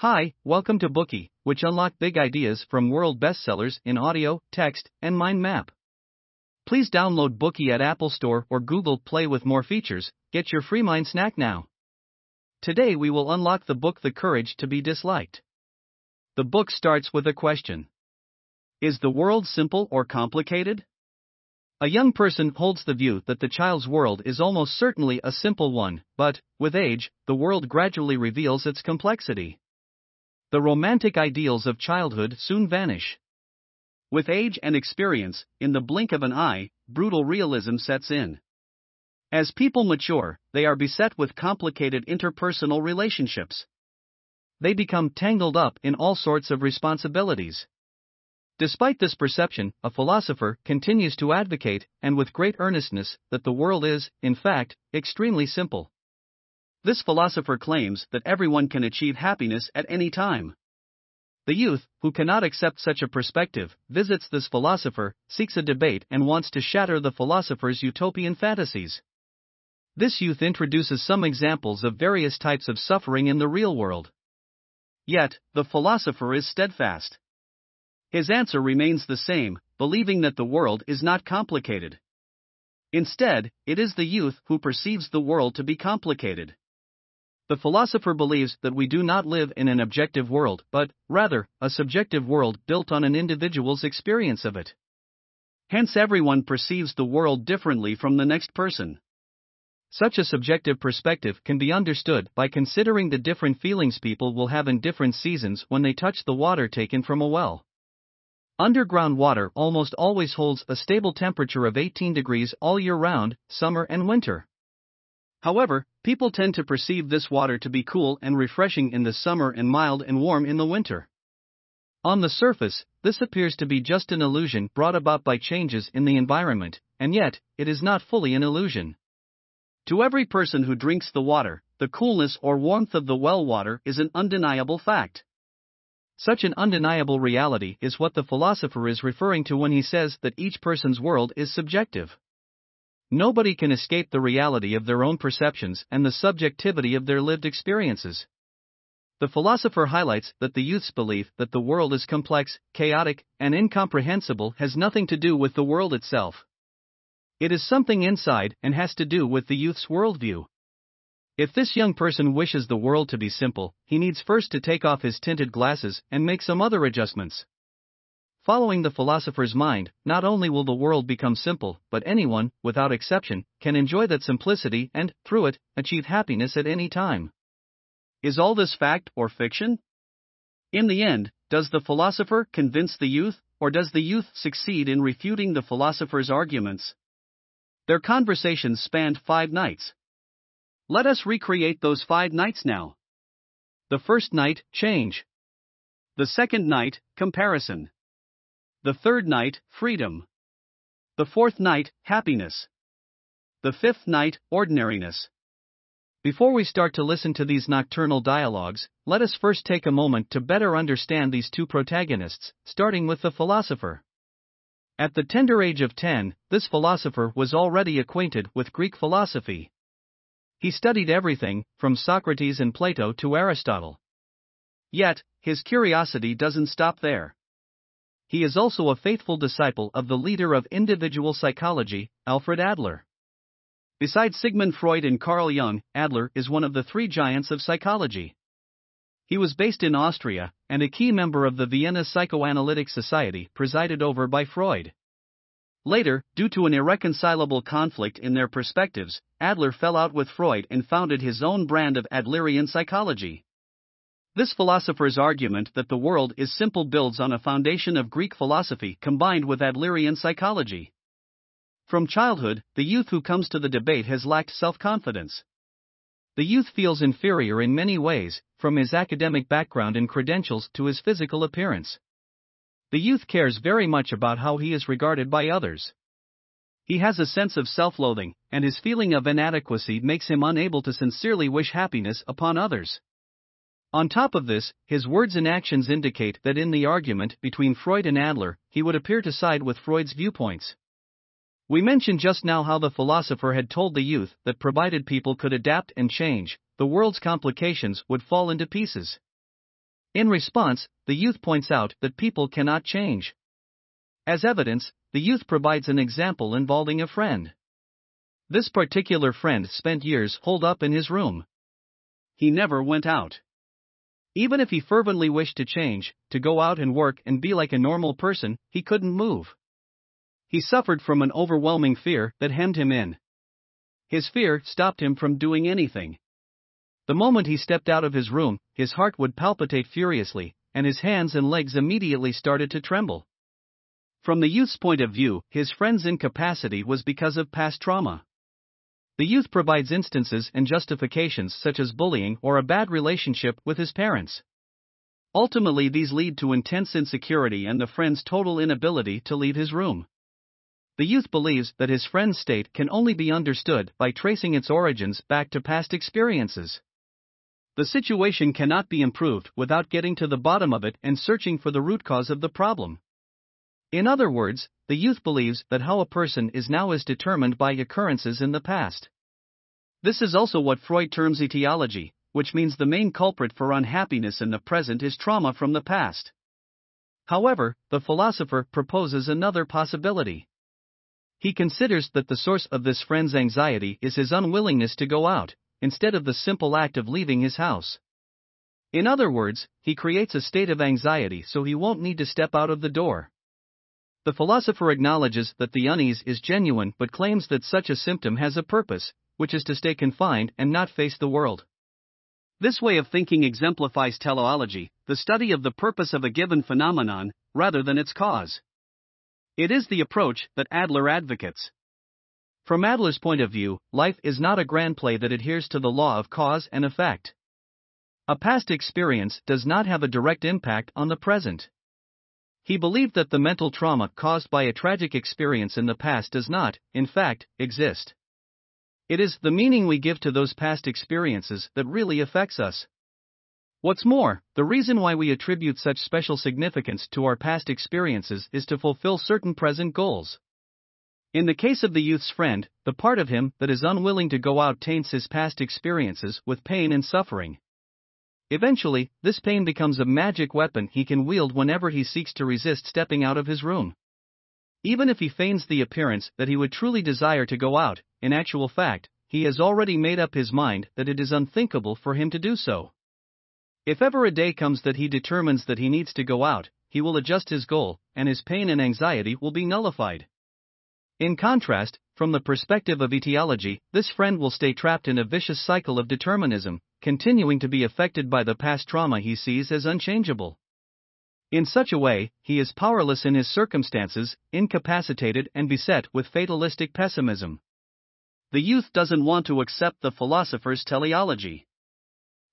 Hi, welcome to Bookey, which unlock big ideas from world bestsellers in audio, text, and mind map. Please download Bookey at Apple Store or Google Play with more features. Get your free mind snack now. Today we will unlock the book The Courage to be Disliked. The book starts with a question Is the world simple or complicated? A young person holds the view that the child's world is almost certainly a simple one, but, with age, the world gradually reveals its complexity. The romantic ideals of childhood soon vanish. With age and experience, in the blink of an eye, brutal realism sets in. As people mature, they are beset with complicated interpersonal relationships. They become tangled up in all sorts of responsibilities. Despite this perception, a philosopher continues to advocate, and with great earnestness, that the world is, in fact, extremely simple. This philosopher claims that everyone can achieve happiness at any time. The youth, who cannot accept such a perspective, visits this philosopher, seeks a debate, and wants to shatter the philosopher's utopian fantasies. This youth introduces some examples of various types of suffering in the real world. Yet, the philosopher is steadfast. His answer remains the same, believing that the world is not complicated. Instead, it is the youth who perceives the world to be complicated. The philosopher believes that we do not live in an objective world, but, rather, a subjective world built on an individual's experience of it. Hence, everyone perceives the world differently from the next person. Such a subjective perspective can be understood by considering the different feelings people will have in different seasons when they touch the water taken from a well. Underground water almost always holds a stable temperature of 18 degrees all year round, summer and winter. However, people tend to perceive this water to be cool and refreshing in the summer and mild and warm in the winter. On the surface, this appears to be just an illusion brought about by changes in the environment, and yet, it is not fully an illusion. To every person who drinks the water, the coolness or warmth of the well water is an undeniable fact. Such an undeniable reality is what the philosopher is referring to when he says that each person's world is subjective. Nobody can escape the reality of their own perceptions and the subjectivity of their lived experiences. The philosopher highlights that the youth's belief that the world is complex, chaotic, and incomprehensible has nothing to do with the world itself. It is something inside and has to do with the youth's worldview. If this young person wishes the world to be simple, he needs first to take off his tinted glasses and make some other adjustments. Following the philosopher's mind, not only will the world become simple, but anyone, without exception, can enjoy that simplicity and, through it, achieve happiness at any time. Is all this fact or fiction? In the end, does the philosopher convince the youth, or does the youth succeed in refuting the philosopher's arguments? Their conversations spanned five nights. Let us recreate those five nights now. The first night, change. The second night, comparison. The third night, freedom. The fourth night, happiness. The fifth night, ordinariness. Before we start to listen to these nocturnal dialogues, let us first take a moment to better understand these two protagonists, starting with the philosopher. At the tender age of 10, this philosopher was already acquainted with Greek philosophy. He studied everything, from Socrates and Plato to Aristotle. Yet, his curiosity doesn't stop there he is also a faithful disciple of the leader of individual psychology, Alfred Adler. Besides Sigmund Freud and Carl Jung, Adler is one of the three giants of psychology. He was based in Austria, and a key member of the Vienna Psychoanalytic Society presided over by Freud. Later, due to an irreconcilable conflict in their perspectives, Adler fell out with Freud and founded his own brand of Adlerian psychology. This philosopher's argument that the world is simple builds on a foundation of Greek philosophy combined with Adlerian psychology. From childhood, the youth who comes to the debate has lacked self confidence. The youth feels inferior in many ways, from his academic background and credentials to his physical appearance. The youth cares very much about how he is regarded by others. He has a sense of self loathing, and his feeling of inadequacy makes him unable to sincerely wish happiness upon others. On top of this, his words and actions indicate that in the argument between Freud and Adler, he would appear to side with Freud's viewpoints. We mentioned just now how the philosopher had told the youth that provided people could adapt and change, the world's complications would fall into pieces. In response, the youth points out that people cannot change. As evidence, the youth provides an example involving a friend. This particular friend spent years holed up in his room. He never went out. Even if he fervently wished to change, to go out and work and be like a normal person, he couldn't move. He suffered from an overwhelming fear that hemmed him in. His fear stopped him from doing anything. The moment he stepped out of his room, his heart would palpitate furiously, and his hands and legs immediately started to tremble. From the youth's point of view, his friend's incapacity was because of past trauma. The youth provides instances and justifications such as bullying or a bad relationship with his parents. Ultimately, these lead to intense insecurity and the friend's total inability to leave his room. The youth believes that his friend's state can only be understood by tracing its origins back to past experiences. The situation cannot be improved without getting to the bottom of it and searching for the root cause of the problem. In other words, the youth believes that how a person is now is determined by occurrences in the past. This is also what Freud terms etiology, which means the main culprit for unhappiness in the present is trauma from the past. However, the philosopher proposes another possibility. He considers that the source of this friend's anxiety is his unwillingness to go out, instead of the simple act of leaving his house. In other words, he creates a state of anxiety so he won't need to step out of the door. The philosopher acknowledges that the unease is genuine but claims that such a symptom has a purpose, which is to stay confined and not face the world. This way of thinking exemplifies teleology, the study of the purpose of a given phenomenon, rather than its cause. It is the approach that Adler advocates. From Adler's point of view, life is not a grand play that adheres to the law of cause and effect. A past experience does not have a direct impact on the present. He believed that the mental trauma caused by a tragic experience in the past does not, in fact, exist. It is the meaning we give to those past experiences that really affects us. What's more, the reason why we attribute such special significance to our past experiences is to fulfill certain present goals. In the case of the youth's friend, the part of him that is unwilling to go out taints his past experiences with pain and suffering. Eventually, this pain becomes a magic weapon he can wield whenever he seeks to resist stepping out of his room. Even if he feigns the appearance that he would truly desire to go out, in actual fact, he has already made up his mind that it is unthinkable for him to do so. If ever a day comes that he determines that he needs to go out, he will adjust his goal, and his pain and anxiety will be nullified. In contrast, from the perspective of etiology, this friend will stay trapped in a vicious cycle of determinism, continuing to be affected by the past trauma he sees as unchangeable. In such a way, he is powerless in his circumstances, incapacitated and beset with fatalistic pessimism. The youth doesn't want to accept the philosopher's teleology.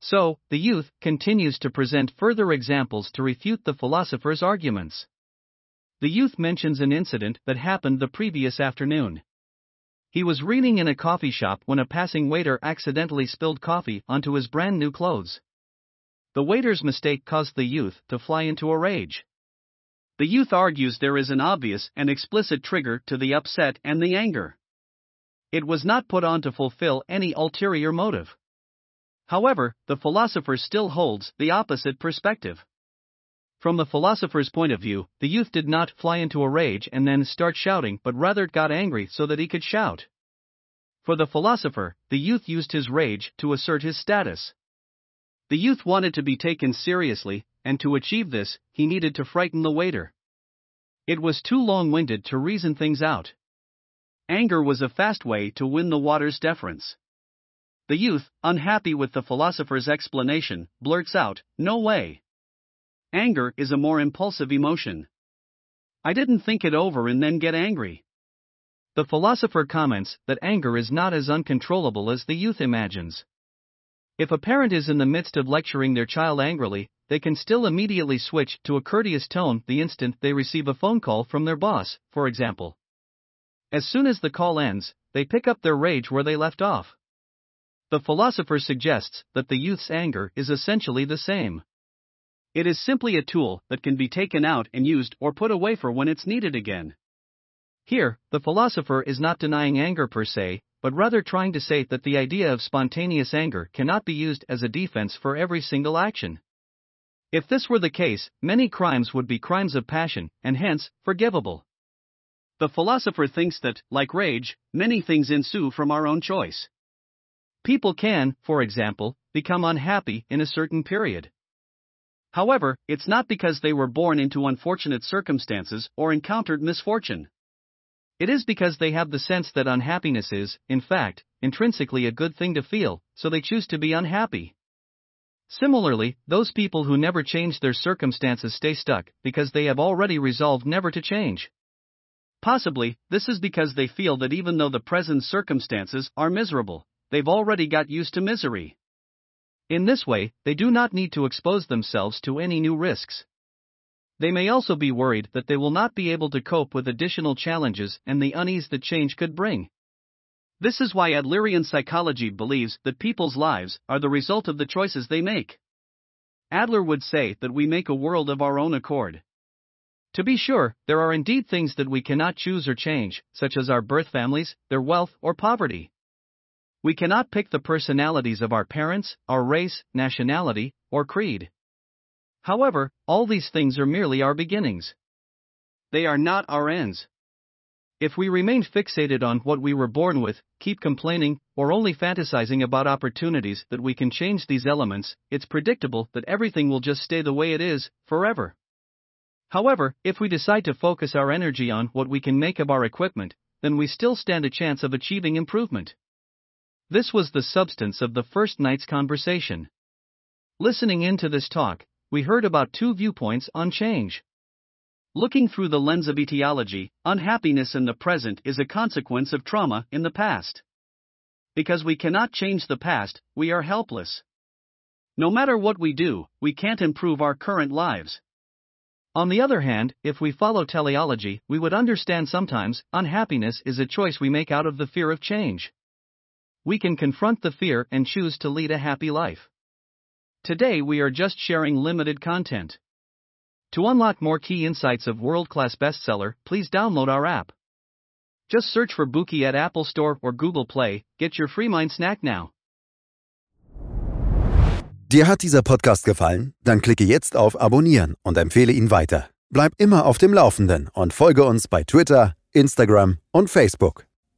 So, the youth continues to present further examples to refute the philosopher's arguments. The youth mentions an incident that happened the previous afternoon. He was reading in a coffee shop when a passing waiter accidentally spilled coffee onto his brand new clothes. The waiter's mistake caused the youth to fly into a rage. The youth argues there is an obvious and explicit trigger to the upset and the anger. It was not put on to fulfill any ulterior motive. However, the philosopher still holds the opposite perspective. From the philosopher's point of view, the youth did not fly into a rage and then start shouting but rather got angry so that he could shout. For the philosopher, the youth used his rage to assert his status. The youth wanted to be taken seriously, and to achieve this, he needed to frighten the waiter. It was too long winded to reason things out. Anger was a fast way to win the water's deference. The youth, unhappy with the philosopher's explanation, blurts out, No way. Anger is a more impulsive emotion. I didn't think it over and then get angry. The philosopher comments that anger is not as uncontrollable as the youth imagines. If a parent is in the midst of lecturing their child angrily, they can still immediately switch to a courteous tone the instant they receive a phone call from their boss, for example. As soon as the call ends, they pick up their rage where they left off. The philosopher suggests that the youth's anger is essentially the same. It is simply a tool that can be taken out and used or put away for when it's needed again. Here, the philosopher is not denying anger per se, but rather trying to say that the idea of spontaneous anger cannot be used as a defense for every single action. If this were the case, many crimes would be crimes of passion, and hence, forgivable. The philosopher thinks that, like rage, many things ensue from our own choice. People can, for example, become unhappy in a certain period. However, it's not because they were born into unfortunate circumstances or encountered misfortune. It is because they have the sense that unhappiness is, in fact, intrinsically a good thing to feel, so they choose to be unhappy. Similarly, those people who never change their circumstances stay stuck because they have already resolved never to change. Possibly, this is because they feel that even though the present circumstances are miserable, they've already got used to misery. In this way, they do not need to expose themselves to any new risks. They may also be worried that they will not be able to cope with additional challenges and the unease that change could bring. This is why Adlerian psychology believes that people's lives are the result of the choices they make. Adler would say that we make a world of our own accord. To be sure, there are indeed things that we cannot choose or change, such as our birth families, their wealth, or poverty. We cannot pick the personalities of our parents, our race, nationality, or creed. However, all these things are merely our beginnings. They are not our ends. If we remain fixated on what we were born with, keep complaining, or only fantasizing about opportunities that we can change these elements, it's predictable that everything will just stay the way it is, forever. However, if we decide to focus our energy on what we can make of our equipment, then we still stand a chance of achieving improvement. This was the substance of the first night's conversation. Listening into this talk, we heard about two viewpoints on change. Looking through the lens of etiology, unhappiness in the present is a consequence of trauma in the past. Because we cannot change the past, we are helpless. No matter what we do, we can't improve our current lives. On the other hand, if we follow teleology, we would understand sometimes unhappiness is a choice we make out of the fear of change. We can confront the fear and choose to lead a happy life. Today we are just sharing limited content. To unlock more key insights of world class bestseller, please download our app. Just search for Bookey at Apple Store or Google Play. Get your free mind snack now. Dir hat dieser Podcast gefallen? Dann klicke jetzt auf Abonnieren und empfehle ihn weiter. Bleib immer auf dem Laufenden und folge uns bei Twitter, Instagram und Facebook.